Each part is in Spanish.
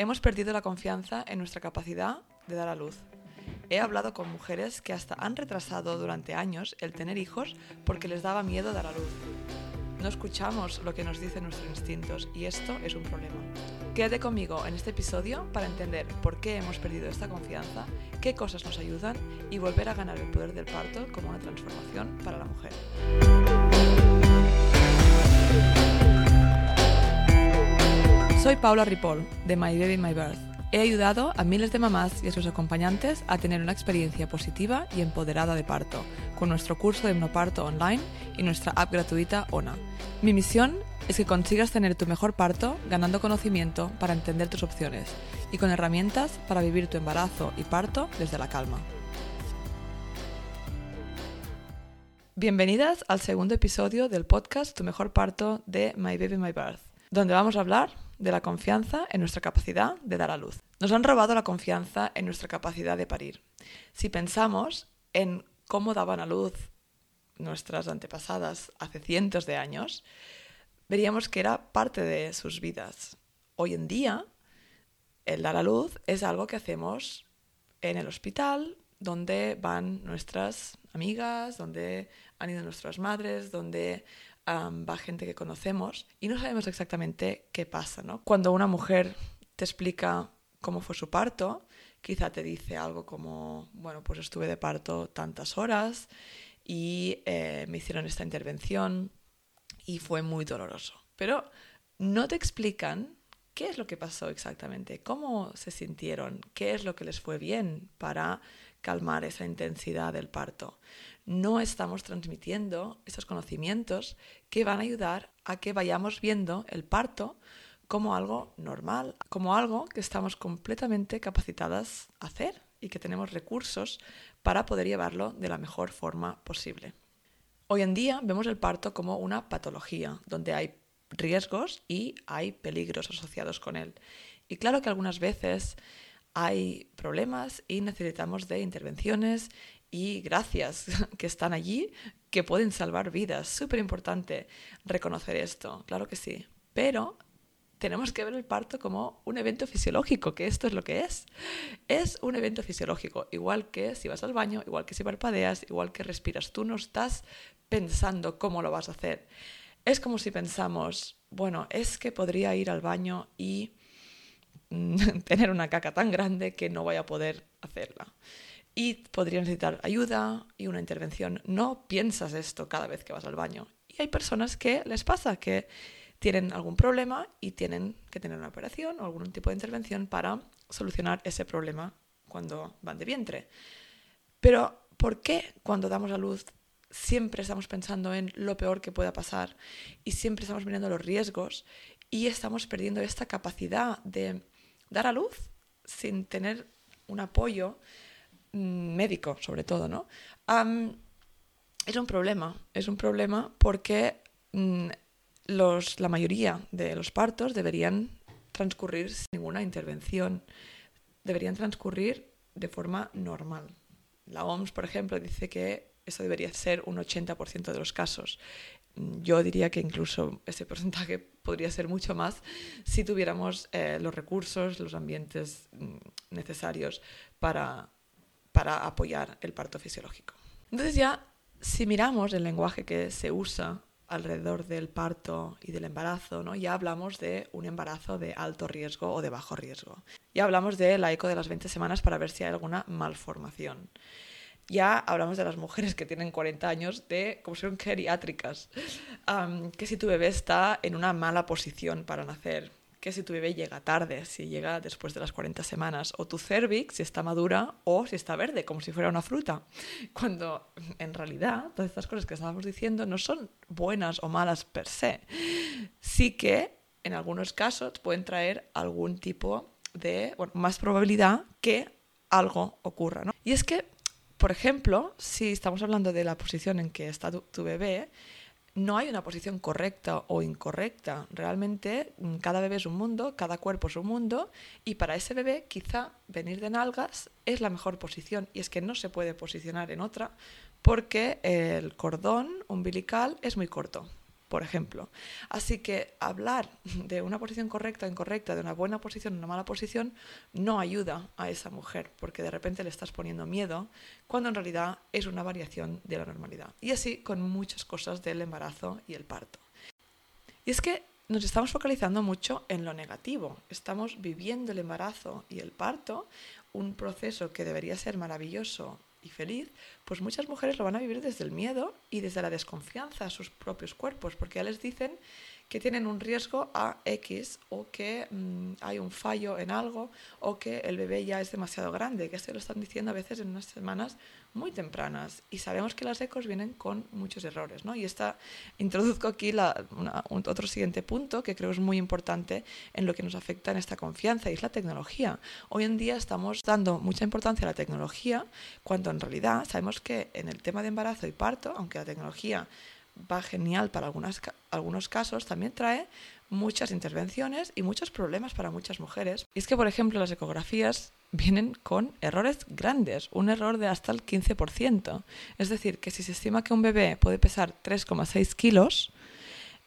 Hemos perdido la confianza en nuestra capacidad de dar a luz. He hablado con mujeres que hasta han retrasado durante años el tener hijos porque les daba miedo dar a luz. No escuchamos lo que nos dicen nuestros instintos y esto es un problema. Quédate conmigo en este episodio para entender por qué hemos perdido esta confianza, qué cosas nos ayudan y volver a ganar el poder del parto como una transformación para la mujer. Soy Paula Ripoll, de My Baby My Birth. He ayudado a miles de mamás y a sus acompañantes a tener una experiencia positiva y empoderada de parto, con nuestro curso de hipnoparto online y nuestra app gratuita ONA. Mi misión es que consigas tener tu mejor parto ganando conocimiento para entender tus opciones y con herramientas para vivir tu embarazo y parto desde la calma. Bienvenidas al segundo episodio del podcast Tu mejor parto de My Baby My Birth, donde vamos a hablar de la confianza en nuestra capacidad de dar a luz. Nos han robado la confianza en nuestra capacidad de parir. Si pensamos en cómo daban a luz nuestras antepasadas hace cientos de años, veríamos que era parte de sus vidas. Hoy en día, el dar a luz es algo que hacemos en el hospital, donde van nuestras amigas, donde han ido nuestras madres, donde va gente que conocemos y no sabemos exactamente qué pasa, ¿no? Cuando una mujer te explica cómo fue su parto, quizá te dice algo como, bueno, pues estuve de parto tantas horas y eh, me hicieron esta intervención y fue muy doloroso. Pero no te explican qué es lo que pasó exactamente, cómo se sintieron, qué es lo que les fue bien para calmar esa intensidad del parto no estamos transmitiendo esos conocimientos que van a ayudar a que vayamos viendo el parto como algo normal, como algo que estamos completamente capacitadas a hacer y que tenemos recursos para poder llevarlo de la mejor forma posible. Hoy en día vemos el parto como una patología, donde hay riesgos y hay peligros asociados con él. Y claro que algunas veces hay problemas y necesitamos de intervenciones y gracias que están allí, que pueden salvar vidas. Súper importante reconocer esto, claro que sí. Pero tenemos que ver el parto como un evento fisiológico, que esto es lo que es. Es un evento fisiológico, igual que si vas al baño, igual que si parpadeas, igual que respiras. Tú no estás pensando cómo lo vas a hacer. Es como si pensamos, bueno, es que podría ir al baño y tener una caca tan grande que no voy a poder hacerla y podría necesitar ayuda y una intervención. No piensas esto cada vez que vas al baño. Y hay personas que les pasa que tienen algún problema y tienen que tener una operación o algún tipo de intervención para solucionar ese problema cuando van de vientre. Pero, ¿por qué cuando damos a luz siempre estamos pensando en lo peor que pueda pasar y siempre estamos mirando los riesgos y estamos perdiendo esta capacidad de dar a luz sin tener un apoyo médico, sobre todo, ¿no? es un problema, es un problema porque mm, los, la mayoría de los partos deberían transcurrir sin ninguna intervención, deberían transcurrir de forma normal. La OMS, por ejemplo, dice que eso debería ser un 80% de los casos. Mm, yo diría que incluso ese porcentaje podría ser mucho más si tuviéramos eh, los recursos, los ambientes necesarios para, para apoyar el parto fisiológico. Entonces ya, si miramos el lenguaje que se usa alrededor del parto y del embarazo, ¿no? ya hablamos de un embarazo de alto riesgo o de bajo riesgo. Ya hablamos de la eco de las 20 semanas para ver si hay alguna malformación. Ya hablamos de las mujeres que tienen 40 años de como son geriátricas, que si tu bebé está en una mala posición para nacer, que si tu bebé llega tarde, si llega después de las 40 semanas, o tu cervix si está madura o si está verde, como si fuera una fruta. Cuando en realidad todas estas cosas que estábamos diciendo no son buenas o malas per se. Sí que en algunos casos pueden traer algún tipo de, bueno, más probabilidad que algo ocurra. ¿no? Y es que, por ejemplo, si estamos hablando de la posición en que está tu bebé, no hay una posición correcta o incorrecta. Realmente mm, cada bebé es un mundo, cada cuerpo es un mundo y para ese bebé quizá venir de nalgas es la mejor posición y es que no se puede posicionar en otra porque el cordón umbilical es muy corto. Por ejemplo. Así que hablar de una posición correcta o incorrecta, de una buena posición o una mala posición, no ayuda a esa mujer, porque de repente le estás poniendo miedo, cuando en realidad es una variación de la normalidad. Y así con muchas cosas del embarazo y el parto. Y es que nos estamos focalizando mucho en lo negativo. Estamos viviendo el embarazo y el parto, un proceso que debería ser maravilloso y feliz, pues muchas mujeres lo van a vivir desde el miedo y desde la desconfianza a sus propios cuerpos, porque ya les dicen que tienen un riesgo a X o que mm, hay un fallo en algo o que el bebé ya es demasiado grande, que se lo están diciendo a veces en unas semanas muy tempranas. Y sabemos que las ecos vienen con muchos errores. ¿no? Y esta, introduzco aquí otro siguiente punto que creo es muy importante en lo que nos afecta en esta confianza y es la tecnología. Hoy en día estamos dando mucha importancia a la tecnología cuando en realidad sabemos que en el tema de embarazo y parto, aunque la tecnología va genial para algunas, algunos casos, también trae muchas intervenciones y muchos problemas para muchas mujeres. Y es que, por ejemplo, las ecografías vienen con errores grandes, un error de hasta el 15%. Es decir, que si se estima que un bebé puede pesar 3,6 kilos,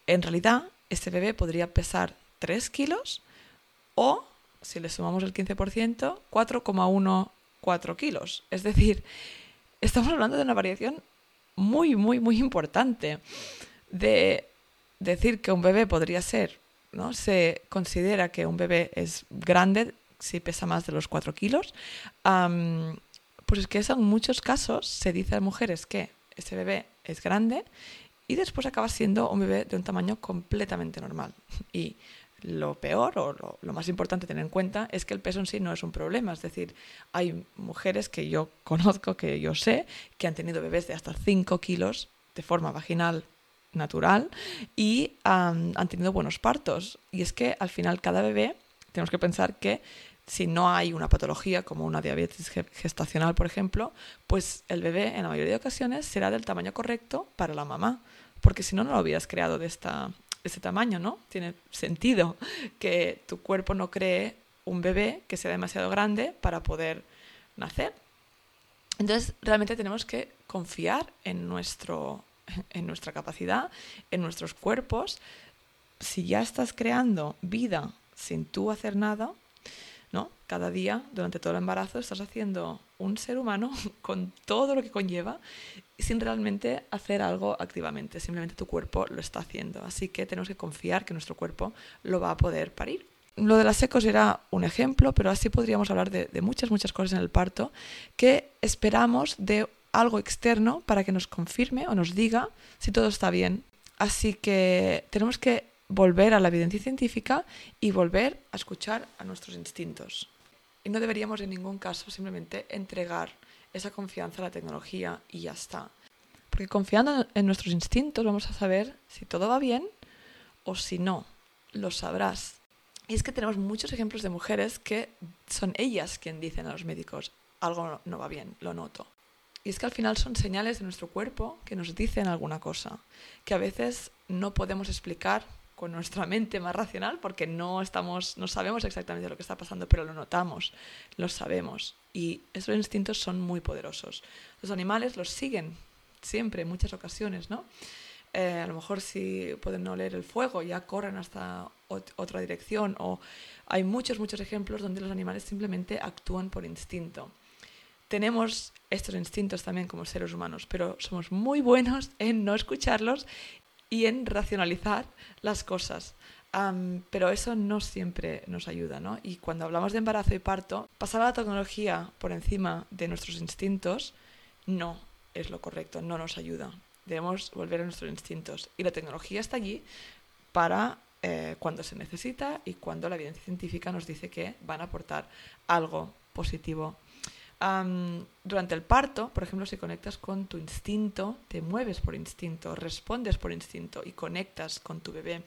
en realidad ese bebé podría pesar 3 kilos o, si le sumamos el 15%, 4,14 kilos. Es decir, estamos hablando de una variación muy, muy, muy importante de decir que un bebé podría ser, ¿no? Se considera que un bebé es grande si pesa más de los 4 kilos. pues es que en muchos casos se dice a mujeres que ese bebé es grande y después acaba siendo un bebé de un tamaño completamente normal. Y lo peor o lo, más importante tener en cuenta es que el peso en sí no es un problema. Es decir, hay mujeres que yo conozco, que yo sé, que han tenido bebés de hasta 5 kilos de forma vaginal natural y han tenido buenos partos. Y es que al final cada bebé tenemos que pensar que si no hay una patología como una diabetes gestacional, por ejemplo, pues el bebé en la mayoría de ocasiones será del tamaño correcto para la mamá, porque si no, no lo hubieras creado de esta, ese tamaño, ¿no? Tiene sentido que tu cuerpo no cree un bebé que sea demasiado grande para poder nacer. Entonces, realmente tenemos que confiar en, nuestro, en nuestra capacidad, en nuestros cuerpos. Si ya estás creando vida sin tú hacer nada, ¿no? Cada día, durante todo el embarazo, estás haciendo un ser humano con todo lo que conlleva sin realmente hacer algo activamente, simplemente tu cuerpo lo está haciendo. Así que tenemos que confiar que nuestro cuerpo lo va a poder parir. Lo de las ecos era un ejemplo, pero así podríamos hablar de muchas, muchas cosas en el parto que esperamos de algo externo para que nos confirme o nos diga si todo está bien. Así que tenemos que volver a la evidencia científica y volver a escuchar a nuestros instintos. Y no deberíamos en ningún caso simplemente entregar esa confianza a la tecnología y ya está. Porque confiando en nuestros instintos vamos a saber si todo va bien o si no. Lo sabrás. Y es que tenemos muchos ejemplos de mujeres que son ellas quien dicen a los médicos, algo no va bien, lo noto. Y es que al final son señales de nuestro cuerpo que nos dicen alguna cosa, que a veces no podemos explicar con nuestra mente más racional porque no estamos no sabemos exactamente lo que está pasando pero lo notamos lo sabemos. Y esos instintos son muy poderosos. Los animales los siguen siempre en muchas ocasiones no eh, a lo mejor si pueden oler el fuego ya corren hasta otra dirección o hay muchos muchos ejemplos donde los animales simplemente actúan por instinto. Tenemos estos instintos también como seres humanos, pero somos muy buenos en no escucharlos y en racionalizar las cosas. pero eso no siempre nos ayuda, ¿no? Y cuando hablamos de embarazo y parto, pasar a la tecnología por encima de nuestros instintos no es lo correcto, no nos ayuda. Debemos volver a nuestros instintos. Y la tecnología está allí para eh, cuando se necesita y cuando la evidencia científica nos dice que van a aportar algo positivo durante el parto, por ejemplo, si conectas con tu instinto, te mueves por instinto, respondes por instinto y conectas con tu bebé.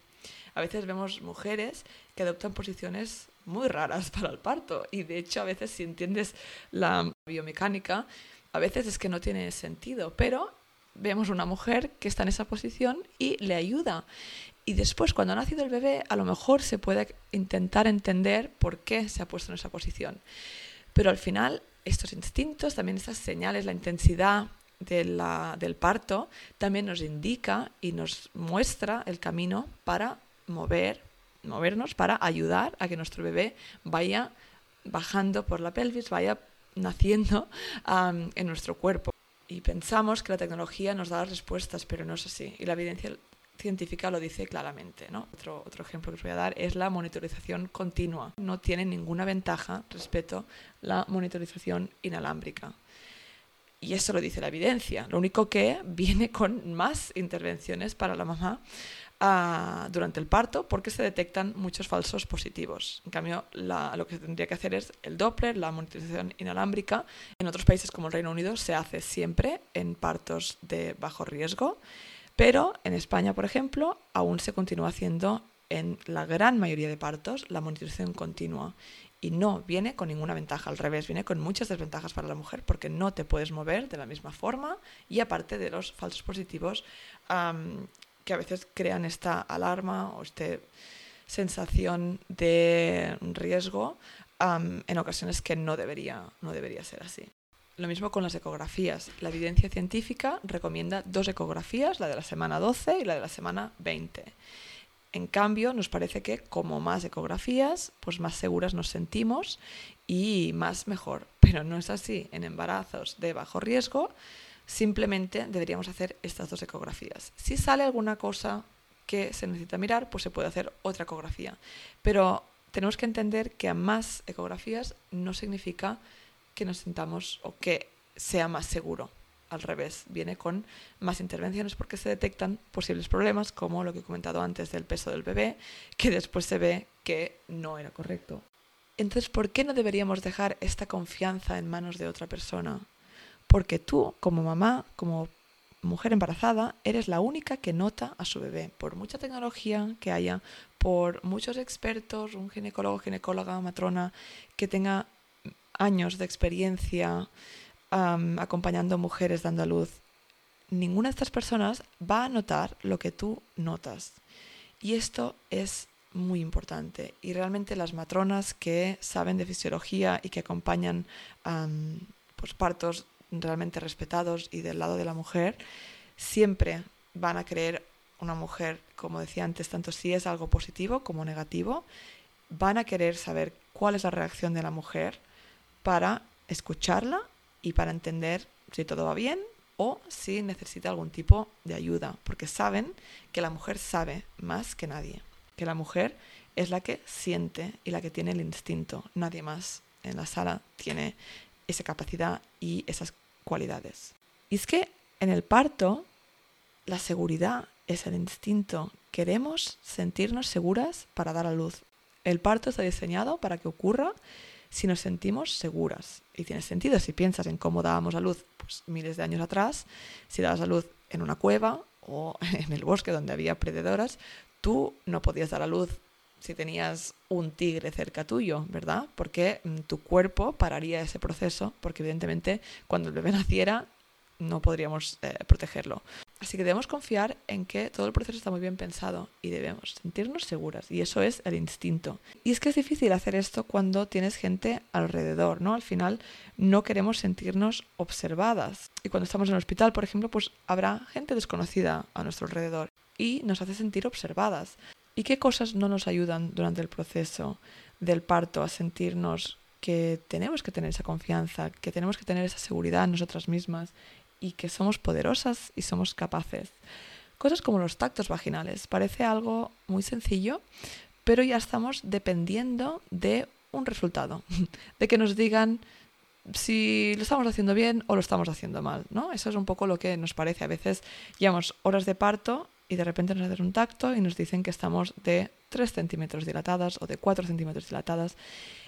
A veces vemos mujeres que adoptan posiciones muy raras para el parto y de hecho a veces si entiendes la biomecánica, a veces es que no tiene sentido, pero vemos una mujer que está en esa posición y le ayuda. Y después, cuando ha nacido el bebé, a lo mejor se puede intentar entender por qué se ha puesto en esa posición. Pero al final estos instintos, también estas señales, la intensidad del parto también nos indica y nos muestra el camino para mover, movernos, para ayudar a que nuestro bebé vaya bajando por la pelvis, vaya naciendo en nuestro cuerpo. Y pensamos que la tecnología nos da las respuestas, pero no es así. Y la evidencia científica lo dice claramente. ¿no? Otro, otro ejemplo que os voy a dar es la monitorización continua. No tiene ninguna ventaja respecto a la monitorización inalámbrica. Y eso lo dice la evidencia. Lo único que viene con más intervenciones para la mamá ah, durante el parto porque se detectan muchos falsos positivos. En cambio, lo que tendría que hacer es el Doppler, la monitorización inalámbrica. En otros países como el Reino Unido se hace siempre en partos de bajo riesgo, pero en España, por ejemplo, aún se continúa haciendo en la gran mayoría de partos la monitorización continua y no viene con ninguna ventaja, al revés, viene con muchas desventajas para la mujer porque no te puedes mover de la misma forma y aparte de los falsos positivos que a veces crean esta alarma o esta sensación de riesgo en ocasiones que no debería, no debería ser así. Lo mismo con las ecografías. La evidencia científica recomienda dos ecografías, la de la semana 12 y la de la semana 20. En cambio, nos parece que como más ecografías, pues más seguras nos sentimos y más mejor. Pero no es así. En embarazos de bajo riesgo, simplemente deberíamos hacer estas dos ecografías. Si sale alguna cosa que se necesita mirar, pues se puede hacer otra ecografía. Pero tenemos que entender que a más ecografías no significa que nos sintamos o que sea más seguro al revés, viene con más intervenciones porque se detectan posibles problemas como lo que he comentado antes del peso del bebé, que después se ve que no era correcto. Entonces, ¿por qué no deberíamos dejar esta confianza en manos de otra persona? Porque tú, como mamá, como mujer embarazada, eres la única que nota a su bebé. Por mucha tecnología que haya, por muchos expertos, un ginecólogo, ginecóloga, matrona, que tenga años de experiencia, acompañando mujeres dando a luz, ninguna de estas personas va a notar lo que tú notas. Y esto es muy importante. Y realmente las matronas que saben de fisiología y que acompañan pues, partos realmente respetados y del lado de la mujer, siempre van a creer una mujer, como decía antes, tanto si es algo positivo como negativo, van a querer saber cuál es la reacción de la mujer para escucharla y para entender si todo va bien o si necesita algún tipo de ayuda, porque saben que la mujer sabe más que nadie, que la mujer es la que siente y la que tiene el instinto, nadie más en la sala tiene esa capacidad y esas cualidades. Y es que en el parto la seguridad es el instinto, queremos sentirnos seguras para dar a luz. El parto está diseñado para que ocurra si nos sentimos seguras. Y tiene sentido si piensas en cómo dábamos a luz pues, miles de años atrás, si dabas a luz en una cueva o en el bosque donde había predadoras, tú no podías dar a luz si tenías un tigre cerca tuyo, ¿verdad? Porque mm, tu cuerpo pararía ese proceso, porque evidentemente cuando el bebé naciera no podríamos eh, protegerlo. Así que debemos confiar en que todo el proceso está muy bien pensado y debemos sentirnos seguras. Y eso es el instinto. Y es que es difícil hacer esto cuando tienes gente alrededor, ¿no? Al final no queremos sentirnos observadas. Y cuando estamos en el hospital, por ejemplo, pues habrá gente desconocida a nuestro alrededor y nos hace sentir observadas. ¿Y qué cosas no nos ayudan durante el proceso del parto a sentirnos que tenemos que tener esa confianza, que tenemos que tener esa seguridad en nosotras mismas y que somos poderosas y somos capaces. Cosas como los tactos vaginales. Parece algo muy sencillo, pero ya estamos dependiendo de un resultado, de que nos digan si lo estamos haciendo bien o lo estamos haciendo mal, ¿no? Eso es un poco lo que nos parece. A veces llevamos horas de parto y de repente nos hacen un tacto y nos dicen que estamos de 3 centímetros dilatadas o de 4 centímetros dilatadas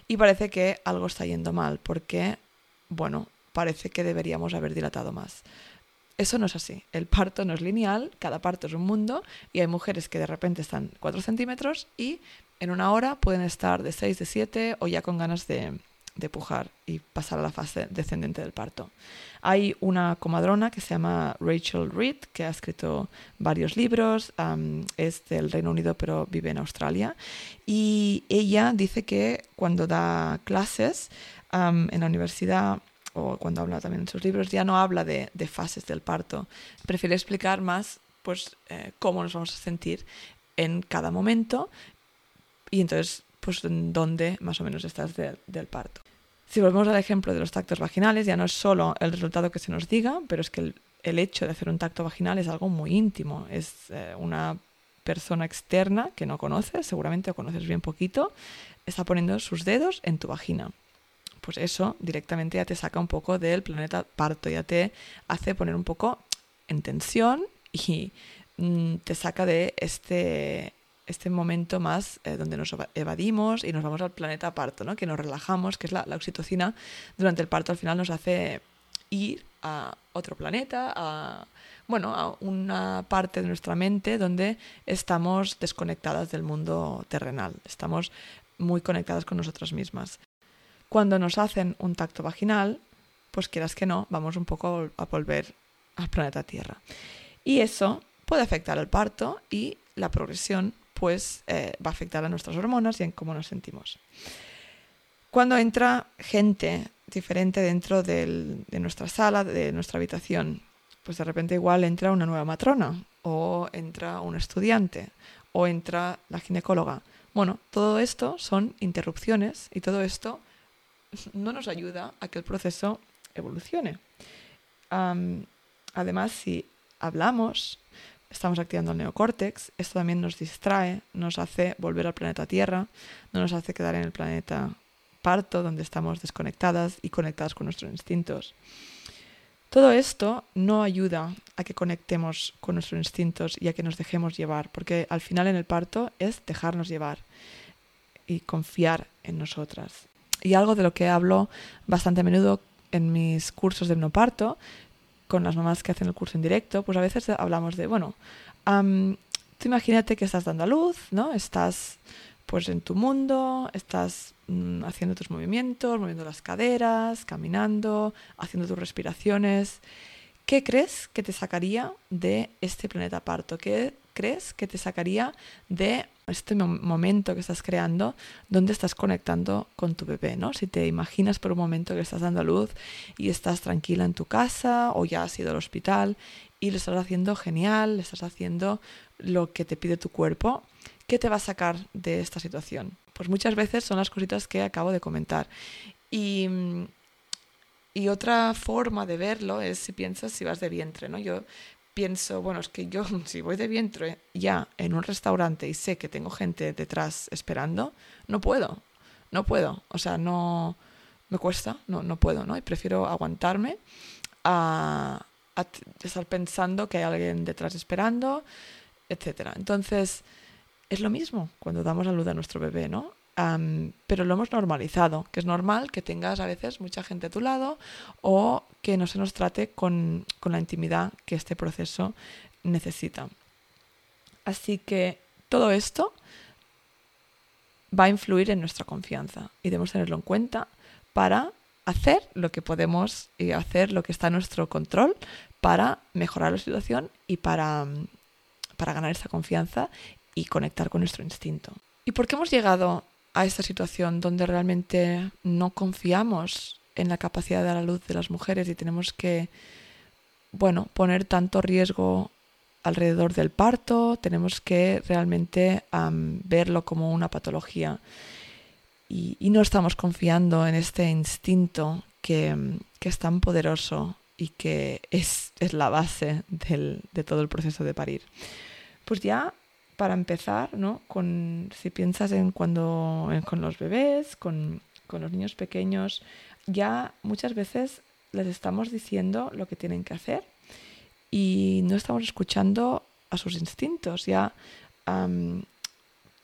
y parece que algo está yendo mal porque, bueno, parece que deberíamos haber dilatado más. Eso no es así. El parto no es lineal, cada parto es un mundo y hay mujeres que de repente están 4 centímetros y en una hora pueden estar de 6, de 7 o ya con ganas de, de pujar y pasar a la fase descendente del parto. Hay una comadrona que se llama Rachel Reed, que ha escrito varios libros, es del Reino Unido pero vive en Australia, y ella dice que cuando da clases en la universidad o cuando habla también en sus libros, ya no habla de, fases del parto. Prefiere explicar más pues, eh, cómo nos vamos a sentir en cada momento y entonces, pues, en dónde más o menos estás del parto. Si volvemos al ejemplo de los tactos vaginales, ya no es solo el resultado que se nos diga, pero es que el, hecho de hacer un tacto vaginal es algo muy íntimo. Es eh, una persona externa que no conoces, seguramente o conoces bien poquito, está poniendo sus dedos en tu vagina. Pues eso directamente ya te saca un poco del planeta parto, ya te hace poner un poco en tensión y mm, te saca de este, este momento más eh, donde nos evadimos y nos vamos al planeta parto, ¿no? que nos relajamos, que es la, la, oxitocina durante el parto al final nos hace ir a otro planeta, a, bueno, a una parte de nuestra mente donde estamos desconectadas del mundo terrenal, estamos muy conectadas con nosotras mismas. Cuando nos hacen un tacto vaginal, pues quieras que no, vamos un poco a volver al planeta Tierra. Y eso puede afectar al parto y la progresión pues eh, va a afectar a nuestras hormonas y en cómo nos sentimos. Cuando entra gente diferente dentro de nuestra sala, de nuestra habitación, pues de repente igual entra una nueva matrona o entra un estudiante o entra la ginecóloga. Bueno, todo esto son interrupciones y todo esto no nos ayuda a que el proceso evolucione. además, si hablamos, estamos activando el neocórtex, esto también nos distrae, nos hace volver al planeta Tierra, no nos hace quedar en el planeta parto, donde estamos desconectadas y conectadas con nuestros instintos. Todo esto no ayuda a que conectemos con nuestros instintos y a que nos dejemos llevar, porque al final en el parto es dejarnos llevar y confiar en nosotras. Y algo de lo que hablo bastante a menudo en mis cursos de parto con las mamás que hacen el curso en directo, pues a veces hablamos de, bueno, tú imagínate que estás dando a luz, ¿no? Estás pues en tu mundo, estás mm, haciendo tus movimientos, moviendo las caderas, caminando, haciendo tus respiraciones. ¿Qué crees que te sacaría de este planeta parto? ¿Qué crees que te sacaría de este momento que estás creando donde estás conectando con tu bebé, ¿no? Si te imaginas por un momento que estás dando luz y estás tranquila en tu casa o ya has ido al hospital y lo estás haciendo genial, le estás haciendo lo que te pide tu cuerpo, ¿qué te va a sacar de esta situación? Pues muchas veces son las cositas que acabo de comentar. Y y otra forma de verlo es si piensas si vas de vientre, ¿no? Yo pienso, bueno, es que yo si voy de vientre ya en un restaurante y sé que tengo gente detrás esperando, no puedo, no puedo, o sea, no me cuesta, no, no puedo, ¿no? Y prefiero aguantarme a, estar pensando que hay alguien detrás esperando, etc. Entonces, es lo mismo cuando damos a luz a nuestro bebé, ¿no? Pero lo hemos normalizado, que es normal que tengas a veces mucha gente a tu lado o que no se nos trate con, con la intimidad que este proceso necesita. Así que todo esto va a influir en nuestra confianza y debemos tenerlo en cuenta para hacer lo que podemos y hacer lo que está en nuestro control para mejorar la situación y para, para ganar esa confianza y conectar con nuestro instinto. ¿Y por qué hemos llegado a esta situación donde realmente no confiamos en la capacidad de dar a luz de las mujeres y tenemos que, bueno, poner tanto riesgo alrededor del parto, tenemos que realmente verlo como una patología y, no estamos confiando en este instinto que, es tan poderoso y que es, la base de todo el proceso de parir. Pues ya para empezar, ¿no? Con, si piensas en cuando con los bebés, con, con los niños pequeños, ya muchas veces les estamos diciendo lo que tienen que hacer y no estamos escuchando a sus instintos. Ya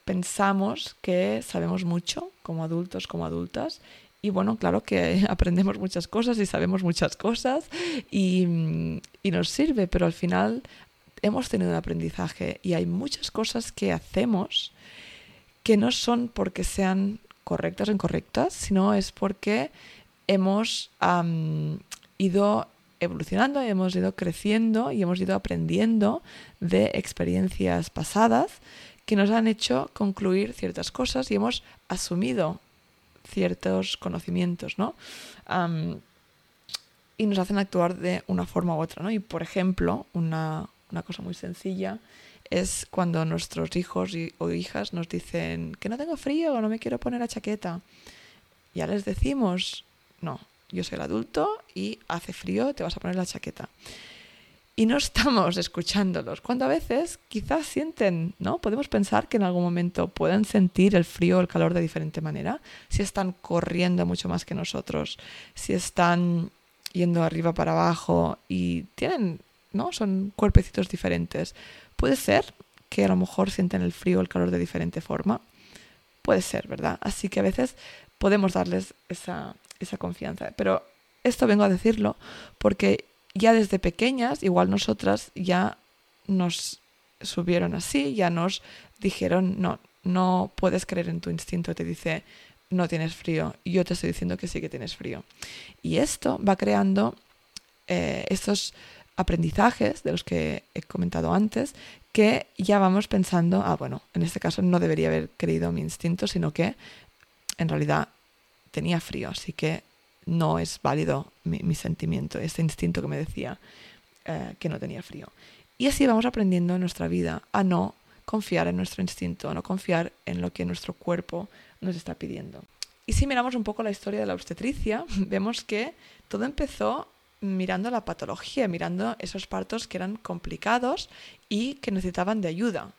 pensamos que sabemos mucho como adultos, como adultas. Y bueno, claro que aprendemos muchas cosas y sabemos muchas cosas y, y nos sirve, pero al final hemos tenido un aprendizaje y hay muchas cosas que hacemos que no son porque sean correctas o incorrectas, sino es porque hemos ido evolucionando, hemos ido creciendo y hemos ido aprendiendo de experiencias pasadas que nos han hecho concluir ciertas cosas y hemos asumido ciertos conocimientos, ¿no? y nos hacen actuar de una forma u otra. ¿no? Y por ejemplo, una, una cosa muy sencilla es cuando nuestros hijos o hijas nos dicen que no tengo frío o no me quiero poner la chaqueta. Ya les decimos, no, yo soy el adulto y hace frío, te vas a poner la chaqueta. Y no estamos escuchándolos, cuando a veces quizás sienten, ¿no? Podemos pensar que en algún momento pueden sentir el frío o el calor de diferente manera, si están corriendo mucho más que nosotros, si están yendo arriba para abajo y tienen, ¿no? Son cuerpecitos diferentes. Puede ser que a lo mejor sienten el frío o el calor de diferente forma. Puede ser, ¿verdad? Así que a veces podemos darles esa, esa confianza. Pero esto vengo a decirlo porque ya desde pequeñas, igual nosotras ya nos subieron así, ya nos dijeron, no, no puedes creer en tu instinto, te dice, no tienes frío, yo te estoy diciendo que sí que tienes frío. Y esto va creando eh, estos aprendizajes de los que he comentado antes, que ya vamos pensando, ah, bueno, en este caso no debería haber creído mi instinto, sino que en realidad tenía frío, así que no es válido mi, sentimiento, ese instinto que me decía eh, que no tenía frío. Y así vamos aprendiendo en nuestra vida a no confiar en nuestro instinto, a no confiar en lo que nuestro cuerpo nos está pidiendo. Y si miramos un poco la historia de la obstetricia, vemos que todo empezó mirando la patología, mirando esos partos que eran complicados y que necesitaban de ayuda.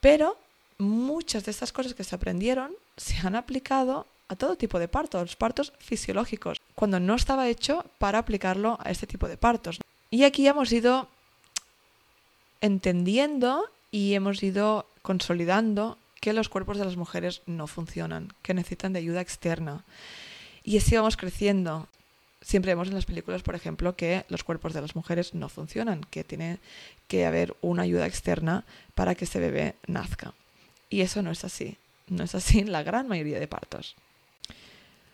Pero muchas de estas cosas que se aprendieron se han aplicado a todo tipo de partos, partos fisiológicos, cuando no estaba hecho para aplicarlo a este tipo de partos. Y aquí hemos ido entendiendo y hemos ido consolidando que los cuerpos de las mujeres no funcionan, que necesitan de ayuda externa. Y así vamos creciendo. Siempre vemos en las películas, por ejemplo, que los cuerpos de las mujeres no funcionan, que tiene que haber una ayuda externa para que ese bebé nazca. Y eso no es así. No es así en la gran mayoría de partos.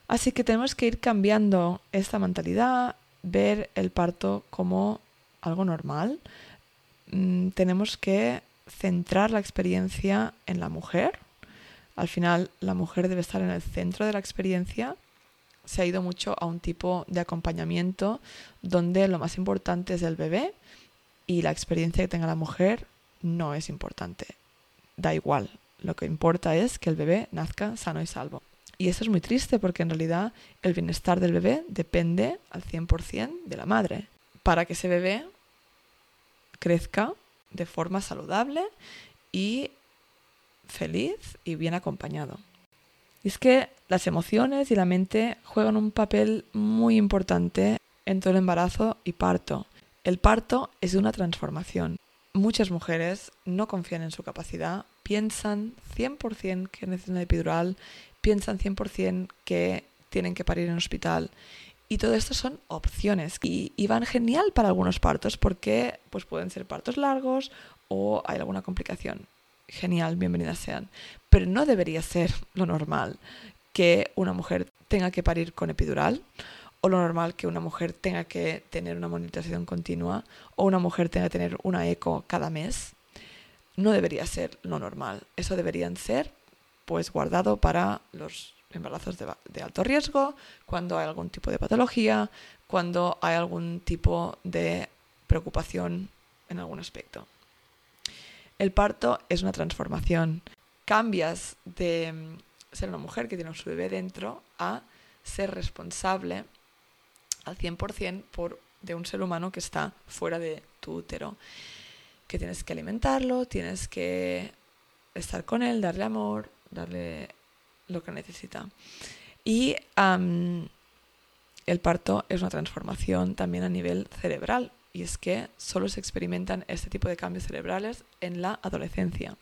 Así que tenemos que ir cambiando esta mentalidad, ver el parto como algo normal. Mm, tenemos que centrar la experiencia en la mujer. Al final, la mujer debe estar en el centro de la experiencia. Se ha ido mucho a un tipo de acompañamiento donde lo más importante es el bebé y la experiencia que tenga la mujer no es importante. Da igual. Lo que importa es que el bebé nazca sano y salvo. Y eso es muy triste porque en realidad el bienestar del bebé depende al 100% de la madre. Para que ese bebé crezca de forma saludable y feliz y bien acompañado. Y es que las emociones y la mente juegan un papel muy importante en todo el embarazo y parto. El parto es una transformación. Muchas mujeres no confían en su capacidad, piensan 100% que necesitan epidural piensan 100% que tienen que parir en hospital. Y todo esto son opciones y, van genial para algunos partos porque pues pueden ser partos largos o hay alguna complicación. Genial, bienvenidas sean. Pero no debería ser lo normal que una mujer tenga que parir con epidural o lo normal que una mujer tenga que tener una monitorización continua o una mujer tenga que tener una eco cada mes. No debería ser lo normal. Eso deberían ser pues guardado para los embarazos de, alto riesgo, cuando hay algún tipo de patología, cuando hay algún tipo de preocupación en algún aspecto. El parto es una transformación. Cambias de ser una mujer que tiene su bebé dentro a ser responsable al 100% por, de un ser humano que está fuera de tu útero. Que tienes que alimentarlo, tienes que estar con él, darle amor, darle lo que necesita. Y el parto es una transformación también a nivel cerebral. Y es que solo se experimentan este tipo de cambios cerebrales en la adolescencia.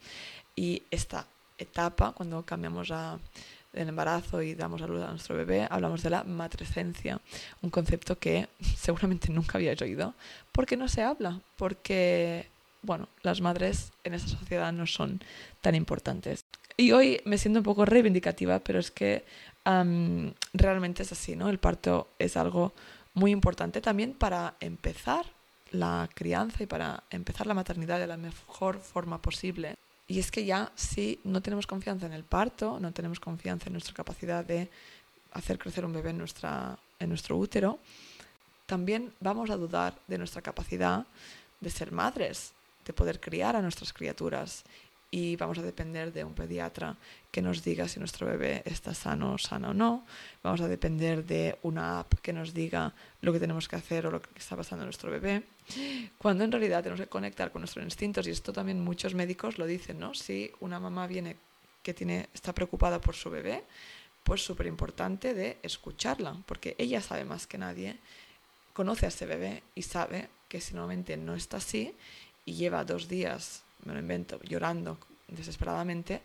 Y esta etapa, cuando cambiamos a, el embarazo y damos a luz a nuestro bebé, hablamos de la matrescencia, un concepto que seguramente nunca habíais oído, porque no se habla, porque, bueno, las madres en esta sociedad no son tan importantes. Y hoy me siento un poco reivindicativa, pero es que realmente es así, ¿no? El parto es algo muy importante también para empezar la crianza y para empezar la maternidad de la mejor forma posible. Y es que ya si no tenemos confianza en el parto, no tenemos confianza en nuestra capacidad de hacer crecer un bebé en, nuestra, en nuestro útero, también vamos a dudar de nuestra capacidad de ser madres, de poder criar a nuestras criaturas y vamos a depender de un pediatra que nos diga si nuestro bebé está sano, sana o no. Vamos a depender de una app que nos diga lo que tenemos que hacer o lo que está pasando en nuestro bebé. Cuando en realidad tenemos que conectar con nuestros instintos y esto también muchos médicos lo dicen, ¿no? Si una mamá viene que tiene, está preocupada por su bebé, pues súper importante de escucharla, porque ella sabe más que nadie, conoce a ese bebé y sabe que si normalmente no está así y lleva dos días me lo invento, llorando desesperadamente,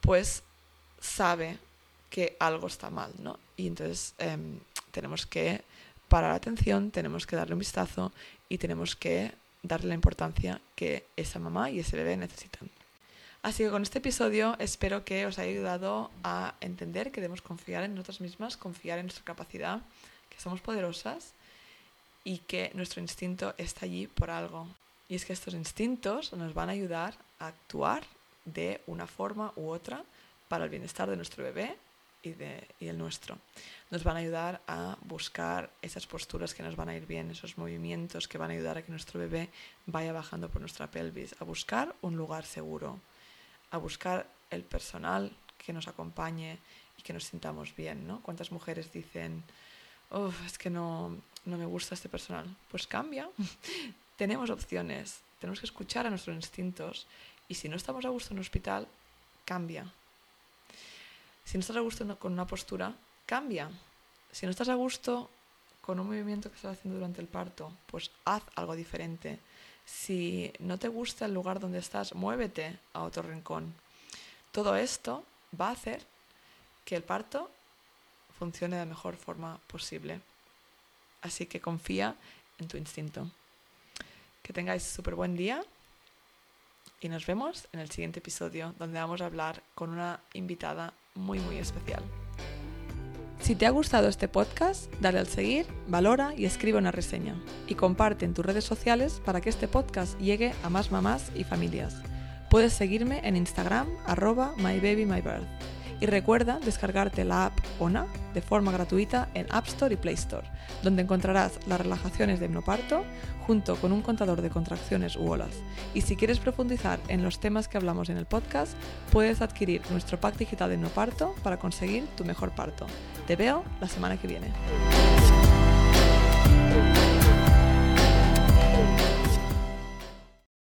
pues sabe que algo está mal, ¿no? Y entonces em, tenemos que parar atención, tenemos que darle un vistazo y tenemos que darle la importancia que esa mamá y ese bebé necesitan. Así que con este episodio espero que os haya ayudado a entender que debemos confiar en nosotras mismas, confiar en nuestra capacidad, que somos poderosas y que nuestro instinto está allí por algo. Y es que estos instintos nos van a ayudar a actuar de una forma u otra para el bienestar de nuestro bebé y, de, y el nuestro. Nos van a ayudar a buscar esas posturas que nos van a ir bien, esos movimientos que van a ayudar a que nuestro bebé vaya bajando por nuestra pelvis, a buscar un lugar seguro, a buscar el personal que nos acompañe y que nos sintamos bien, ¿no? ¿Cuántas mujeres dicen, es que no, no me gusta este personal? Pues cambia, tenemos opciones, tenemos que escuchar a nuestros instintos y si no estamos a gusto en un hospital, cambia. Si no estás a gusto con una postura, cambia. Si no estás a gusto con un movimiento que estás haciendo durante el parto, pues haz algo diferente. Si no te gusta el lugar donde estás, muévete a otro rincón. Todo esto va a hacer que el parto funcione de la mejor forma posible. Así que confía en tu instinto. Que tengáis súper buen día y nos vemos en el siguiente episodio donde vamos a hablar con una invitada muy muy especial. Si te ha gustado este podcast, dale al seguir, valora y escribe una reseña. Y comparte en tus redes sociales para que este podcast llegue a más mamás y familias. Puedes seguirme en Instagram arroba mybabymybirth. Y recuerda descargarte la app ONA de forma gratuita en App Store y Play Store, donde encontrarás las relajaciones de hipnoparto junto con un contador de contracciones u olas. Y si quieres profundizar en los temas que hablamos en el podcast, puedes adquirir nuestro pack digital de hipnoparto para conseguir tu mejor parto. Te veo la semana que viene.